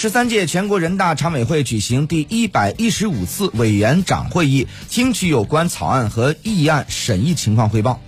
十三届全国人大常委会举行第一百一十五次委员长会议听取有关草案和议案审议情况汇报。